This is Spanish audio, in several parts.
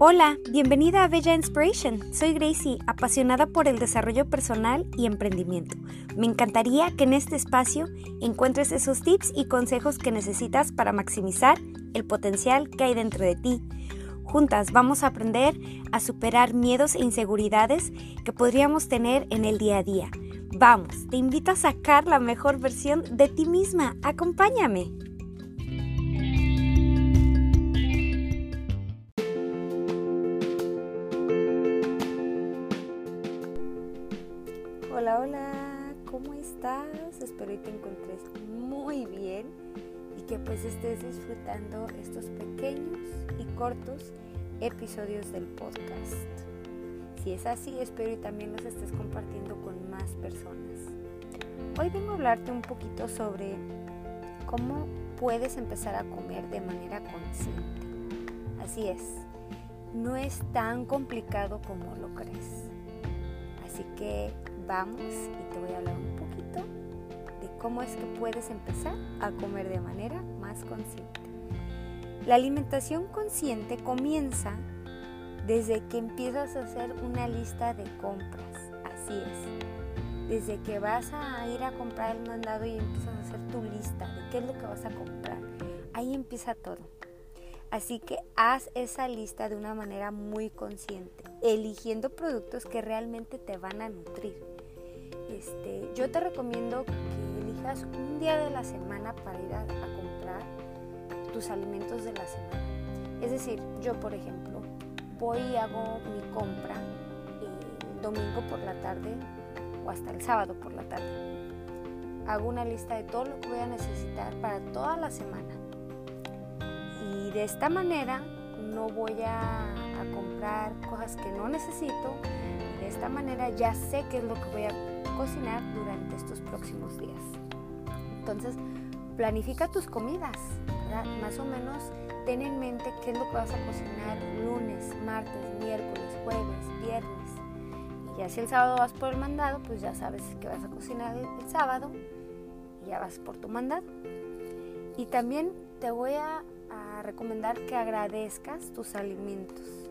Hola, bienvenida a Bella Inspiration. Soy Gracie, apasionada por el desarrollo personal y emprendimiento. Me encantaría que en este espacio encuentres esos tips y consejos que necesitas para maximizar el potencial que hay dentro de ti. Juntas vamos a aprender a superar miedos e inseguridades que podríamos tener en el día a día. Vamos, te invito a sacar la mejor versión de ti misma. Acompáñame. Hola, hola, ¿cómo estás? Espero que te encontres muy bien y que pues estés disfrutando estos pequeños y cortos episodios del podcast. Si es así, espero y también los estés compartiendo con más personas. Hoy vengo a hablarte un poquito sobre cómo puedes empezar a comer de manera consciente. Así es, no es tan complicado como lo crees. Así que vamos y te voy a hablar un poquito de cómo es que puedes empezar a comer de manera más consciente. La alimentación consciente comienza desde que empiezas a hacer una lista de compras, así es. Desde que vas a ir a comprar el mandado y empiezas a hacer tu lista de qué es lo que vas a comprar. Ahí empieza todo. Así que haz esa lista de una manera muy consciente, eligiendo productos que realmente te van a nutrir este, yo te recomiendo que elijas un día de la semana para ir a, comprar tus alimentos de la semana. Es decir, yo por ejemplo voy y hago mi compra el domingo por la tarde o hasta el sábado por la tarde. Hago una lista de todo lo que voy a necesitar para toda la semana. Y de esta manera no voy a comprar cosas que no necesito. De esta manera ya sé qué es lo que voy a cocinar durante estos próximos días. Entonces, planifica tus comidas, más o menos ten en mente qué es lo que vas a cocinar lunes, martes, miércoles, jueves, viernes. Y ya si el sábado vas por el mandado, pues ya sabes que vas a cocinar el, sábado y ya vas por tu mandado. Y también te voy a, a recomendar que agradezcas tus alimentos.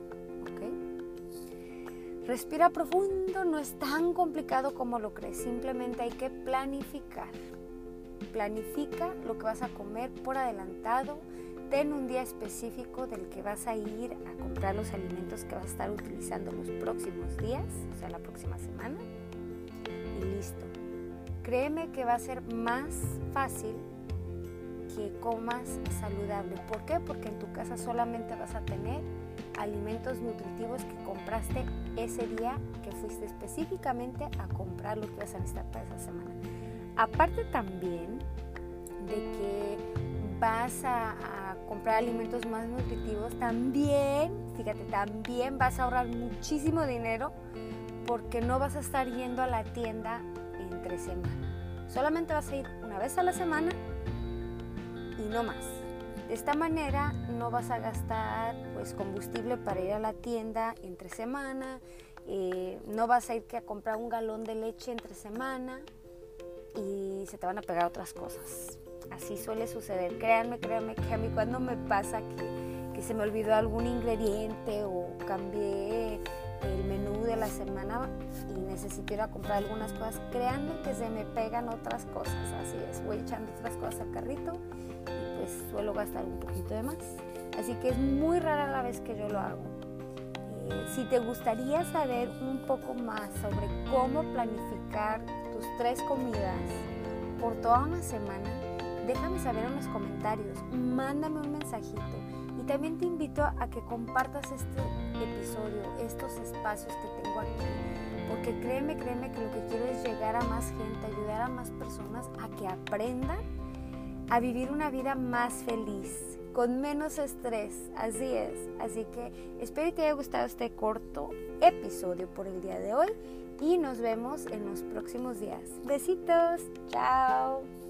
Respira profundo, no es tan complicado como lo crees, simplemente hay que planificar. Planifica lo que vas a comer por adelantado, ten un día específico del que vas a ir a comprar los alimentos que vas a estar utilizando los próximos días, o sea, la próxima semana, y listo. Créeme que va a ser más fácil que comas saludable. ¿Por qué? Porque en tu casa solamente vas a tener alimentos nutritivos que compraste ese día que fuiste específicamente a comprar lo que vas a necesitar para esa semana. Aparte también de que vas a, comprar alimentos más nutritivos, también, fíjate, también vas a ahorrar muchísimo dinero porque no vas a estar yendo a la tienda entre semana. Solamente vas a ir una vez a la semana y no más. De esta manera no vas a gastar pues, combustible para ir a la tienda entre semana, eh, no vas a ir que a comprar un galón de leche entre semana y se te van a pegar otras cosas. Así suele suceder. Créanme, créanme que a mí cuando me pasa que, se me olvidó algún ingrediente o cambié el menú de la semana y necesito ir a comprar algunas cosas, créanme que se me pegan otras cosas. Así es, voy echando otras cosas al carrito pues, suelo gastar un poquito de más. Así que es muy rara la vez que yo lo hago. Eh, si te gustaría saber un poco más sobre cómo planificar tus tres comidas por toda una semana, déjame saber en los comentarios, mándame un mensajito. Y también te invito a que compartas este episodio, estos espacios que tengo aquí. Porque créeme, créeme que lo que quiero es llegar a más gente, ayudar a más personas a que aprendan a vivir una vida más feliz, con menos estrés. Así es. Así que espero que te haya gustado este corto episodio por el día de hoy y nos vemos en los próximos días. Besitos. Chao.